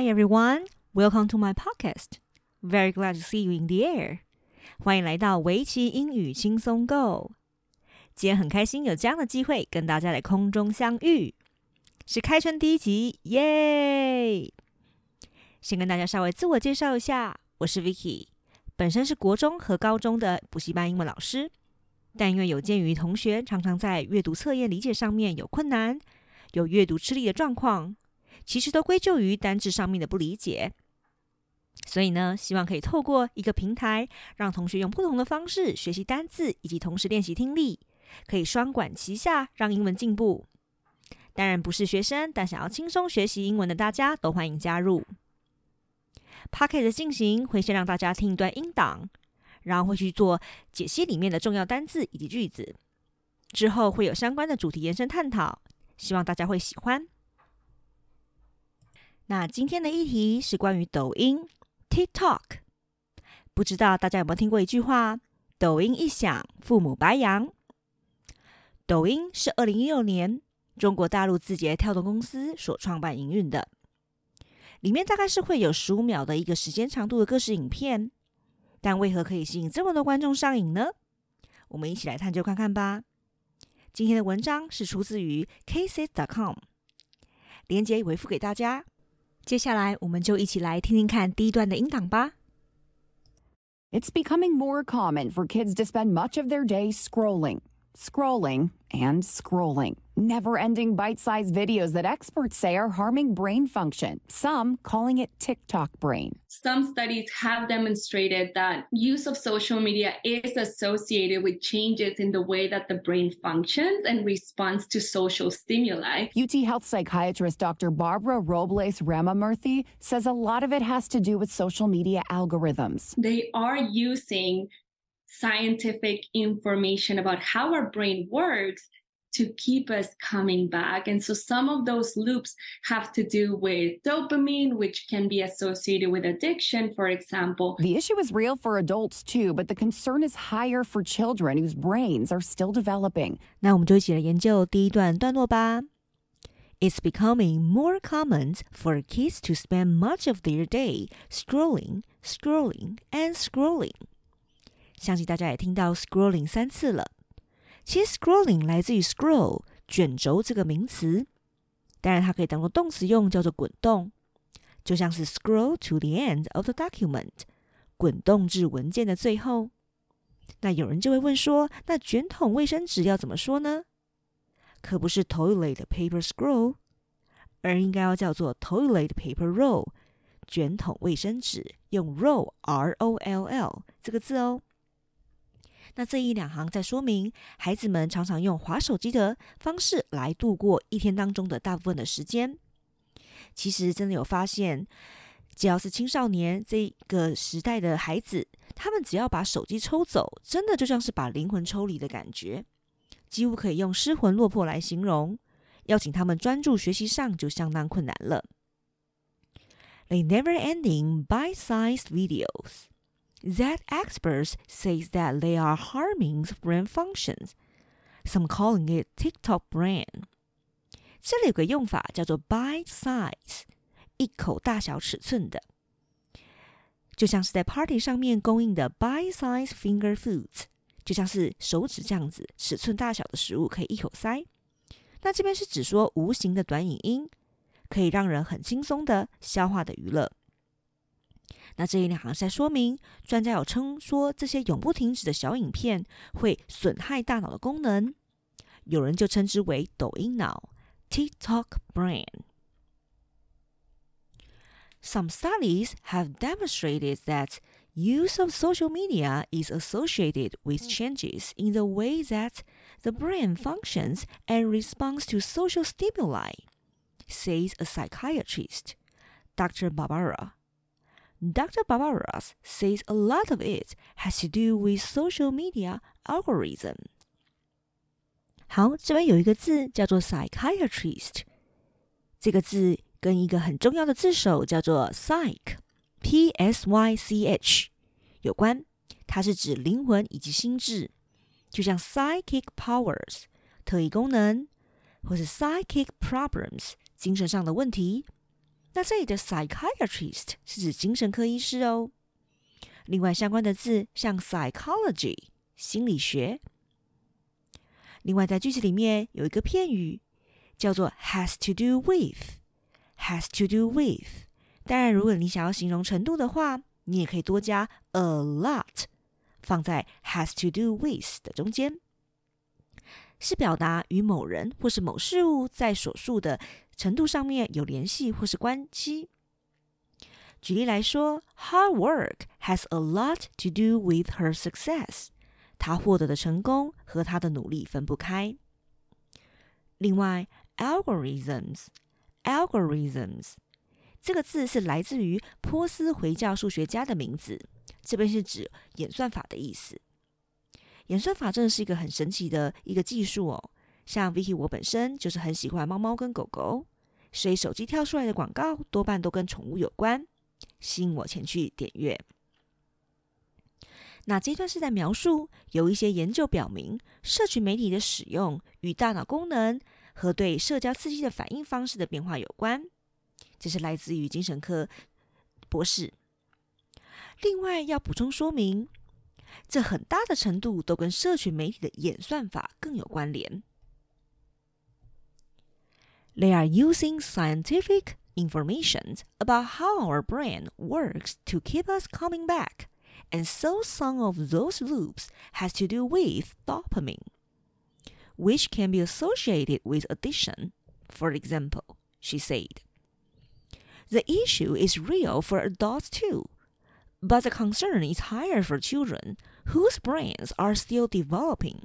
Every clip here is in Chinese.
Hi everyone, welcome to my podcast. Very glad to see you in the air. 欢迎来到围棋英语轻松 Go。今天很开心有这样的机会跟大家在空中相遇，是开春第一集，耶！先跟大家稍微自我介绍一下，我是 Vicky，本身是国中和高中的补习班英文老师，但因为有鉴于同学常常在阅读测验理解上面有困难，有阅读吃力的状况。其实都归咎于单字上面的不理解，所以呢，希望可以透过一个平台，让同学用不同的方式学习单字，以及同时练习听力，可以双管齐下，让英文进步。当然，不是学生，但想要轻松学习英文的大家都欢迎加入。Podcast 的进行会先让大家听一段音档，然后会去做解析里面的重要单字以及句子，之后会有相关的主题延伸探讨，希望大家会喜欢。那今天的议题是关于抖音 TikTok，不知道大家有没有听过一句话：“抖音一响，父母白养。”抖音是二零一六年中国大陆字节跳动公司所创办营运的，里面大概是会有十五秒的一个时间长度的各式影片，但为何可以吸引这么多观众上瘾呢？我们一起来探究看看吧。今天的文章是出自于 Cases.com，链接已回复给大家。接下来，我们就一起来听听看第一段的音档吧。It's becoming more common for kids to spend much of their day scrolling, scrolling, and scrolling. Never-ending bite-sized videos that experts say are harming brain function, some calling it TikTok brain. Some studies have demonstrated that use of social media is associated with changes in the way that the brain functions and responds to social stimuli. UT Health psychiatrist Dr. Barbara Robles Ramamurthy says a lot of it has to do with social media algorithms. They are using scientific information about how our brain works to keep us coming back. And so some of those loops have to do with dopamine, which can be associated with addiction, for example. The issue is real for adults too, but the concern is higher for children whose brains are still developing. 那我们就一起来研究第一段段落吧。It's becoming more common for kids to spend much of their day scrolling, scrolling, and scrolling. 相信大家也听到 scrolling 三次了。其实 scrolling 来自于 scroll 卷轴这个名词，当然它可以当做动词用，叫做滚动，就像是 scroll to the end of the document，滚动至文件的最后。那有人就会问说，那卷筒卫生纸要怎么说呢？可不是 toilet paper scroll，而应该要叫做 toilet paper roll，卷筒卫生纸用 roll r o l l 这个字哦。那这一两行在说明，孩子们常常用滑手机的方式来度过一天当中的大部分的时间。其实真的有发现，只要是青少年这个时代的孩子，他们只要把手机抽走，真的就像是把灵魂抽离的感觉，几乎可以用失魂落魄来形容。要请他们专注学习上就相当困难了。They never-ending bite-sized videos. That experts say that they are harming brain functions. Some calling it TikTok brain. 这里有个用法叫做 bite size，一口大小尺寸的，就像是在 party 上面供应的 bite size finger foods，就像是手指这样子尺寸大小的食物可以一口塞。那这边是指说无形的短影音，可以让人很轻松的消化的娱乐。 那这一两行在说明，专家有称说这些永不停止的小影片会损害大脑的功能，有人就称之为“抖音脑 ”（TikTok Brain）。Some studies have demonstrated that use of social media is associated with changes in the way that the brain functions and responds to social stimuli, says a psychiatrist, Dr. Barbara. Dr. Barbaras says a lot of it has to do with social media algorithm. 好，这边有一个字叫做 psychiatrist，这个字跟一个很重要的字首叫做 psych，p s y c h 有关，它是指灵魂以及心智，就像 psychic powers 特异功能，或是 psychic problems 精神上的问题。 那这里的 psychiatrist 是指精神科医师哦。另外相关的字像 psychology 心理学。另外在句子里面有一个片语叫做 has to do with，has to do with。当然，如果你想要形容程度的话，你也可以多加 a lot，放在 has to do with 的中间，是表达与某人或是某事物在所述的程度上面有联系或是关系。举例来说，Hard work has a lot to do with her success。她获得的成功和她的努力分不开。另外，algorithms，algorithms 这个字是来自于波斯回教数学家的名字，这边是指演算法的意思。演算法真的是一个很神奇的一个技术哦。像 Vicky 我本身就是很喜欢猫猫跟狗狗，所以手机跳出来的广告多半都跟宠物有关。吸引我前去点阅。那这段是在描述有一些研究表明，社群媒体的使用与大脑功能和对社交刺激的反应方式的变化有关。这是来自于精神科博士。另外要补充说明，这很大的程度都跟社群媒体的演算法更有关联。They are using scientific information about how our brain works to keep us coming back, and so some of those loops has to do with dopamine, which can be associated with addiction. For example, she said, The issue is real for adults too, but the concern is higher for children whose brains are still developing.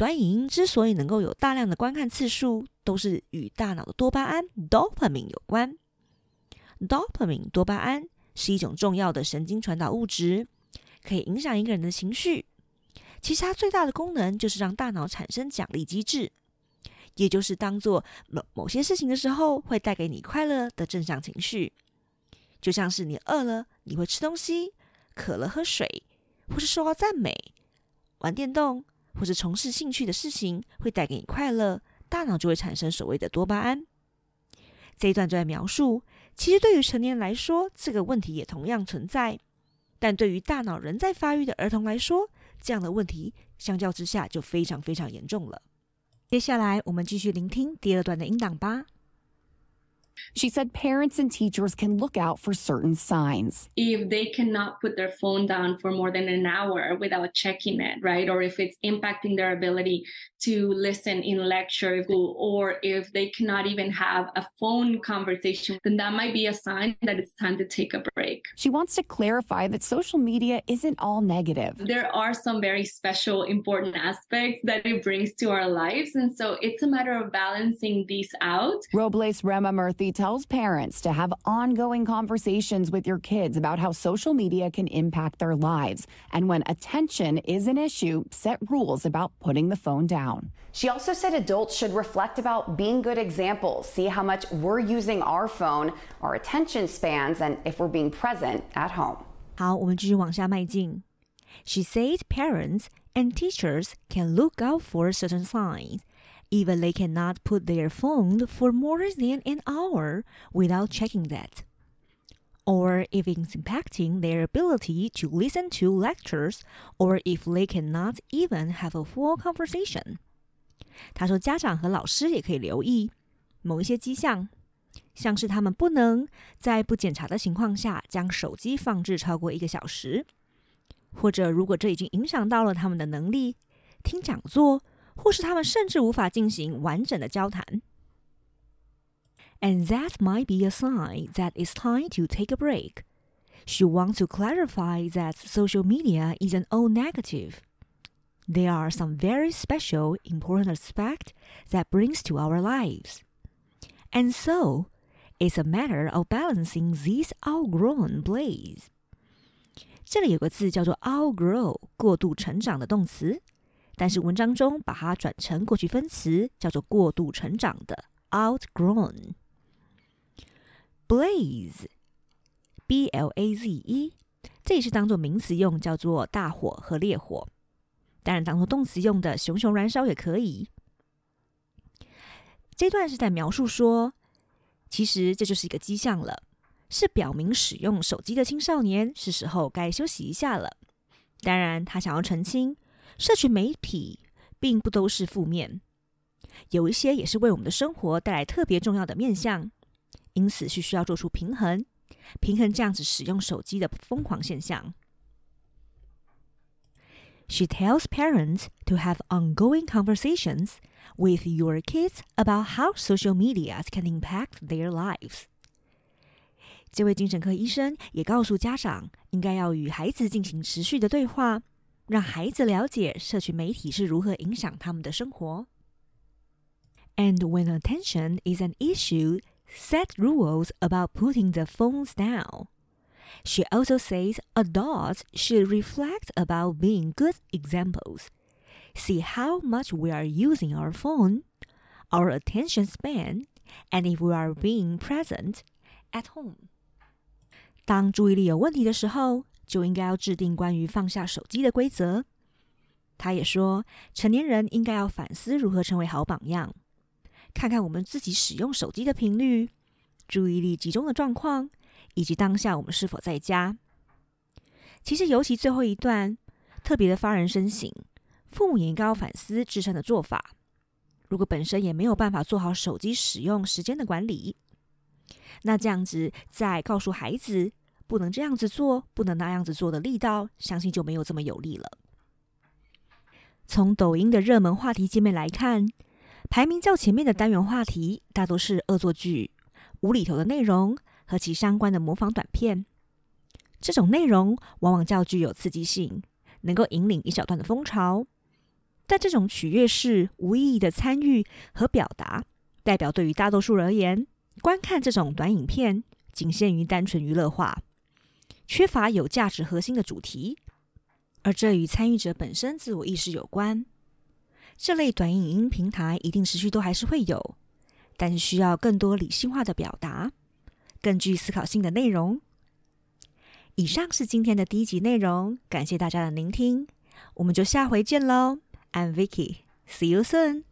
短影音之所以能够有大量的观看次数，都是与大脑的多巴胺 （dopamine） 有关。dopamine 多巴胺是一种重要的神经传导物质，可以影响一个人的情绪。其实它最大的功能就是让大脑产生奖励机制，也就是当做某某些事情的时候，会带给你快乐的正向情绪。就像是你饿了，你会吃东西；渴了喝水，或是受到赞美、玩电动。或是从事兴趣的事情会带给你快乐，大脑就会产生所谓的多巴胺。这一段就在描述，其实对于成年人来说，这个问题也同样存在；但对于大脑仍在发育的儿童来说，这样的问题相较之下就非常非常严重了。接下来，我们继续聆听第二段的音档吧。She said parents and teachers can look out for certain signs. If they cannot put their phone down for more than an hour without checking it, right? Or if it's impacting their ability to listen in lecture, or if they cannot even have a phone conversation, then that might be a sign that it's time to take a break. She wants to clarify that social media isn't all negative. There are some very special, important aspects that it brings to our lives. And so it's a matter of balancing these out. Robles Rema Murthy tells parents to have ongoing conversations with your kids about how social media can impact their lives. And when attention is an issue, set rules about putting the phone down. She also said adults should reflect about being good examples, see how much we're using our phone, our attention spans, and if we're being present at home. 好，我们继续往下迈进。She said parents and teachers can look out for certain signs even they cannot put their phone for more than an hour without checking that. Or if it's impacting their ability to listen to lectures, or if they cannot even have a full conversation. 他说，家长和老师也可以留意某一些迹象，像是他们不能在不检查的情况下将手机放置超过一个小时，或者如果这已经影响到了他们的能力听讲座。 或是他们甚至无法进行完整的交谈。And that might be a sign that it's time to take a break. She wants to clarify that social media isn't all negative. There are some very special, important aspects that brings to our lives. And so, it's a matter of balancing these outgrown blades. 这里有个字叫做 outgrow，过度成长的动词。 但是文章中把它转成过去分词，叫做过度成长的 outgrown。blaze，b l a z e，这里是当做名词用，叫做大火和烈火。当然，当做动词用的熊熊燃烧也可以。这段是在描述说，其实这就是一个迹象了，是表明使用手机的青少年是时候该休息一下了。当然，他想要澄清，社群媒体并不都是负面，有一些也是为我们的生活带来特别重要的面向，因此是需要做出平衡，平衡这样子使用手机的疯狂现象。She tells parents to have ongoing conversations with your kids about how social media can impact their lives. 这位精神科医生也告诉家长，应该要与孩子进行持续的对话，让孩子了解社群媒体是如何影响他们的生活。And when attention is an issue, set rules about putting the phones down. She also says adults should reflect about being good examples. See how much we are using our phone, our attention span, and if we are being present at home. 当注意力有问题的时候， 就应该要制定关于放下手机的规则。他也说，成年人应该要反思如何成为好榜样，看看我们自己使用手机的频率、注意力集中的状况，以及当下我们是否在家。其实，尤其最后一段特别的发人深省，父母也应该要反思自身的做法。如果本身也没有办法做好手机使用时间的管理，那这样子再告诉孩子不能这样子做，不能那样子做的力道，相信就没有这么有力了。从抖音的热门话题界面来看，排名较前面的单元话题大多是恶作剧、无厘头的内容和其相关的模仿短片。这种内容往往较具有刺激性，能够引领一小段的风潮。但这种取悦式、无意义的参与和表达，代表对于大多数人而言，观看这种短影片仅限于单纯娱乐化，缺乏有价值核心的主题，而这与参与者本身自我意识有关。这类短影音平台一定持续都还是会有，但是需要更多理性化的表达，更具思考性的内容。以上是今天的第一集内容，感谢大家的聆听，我们就下回见喽。I'm Vicky，see you soon.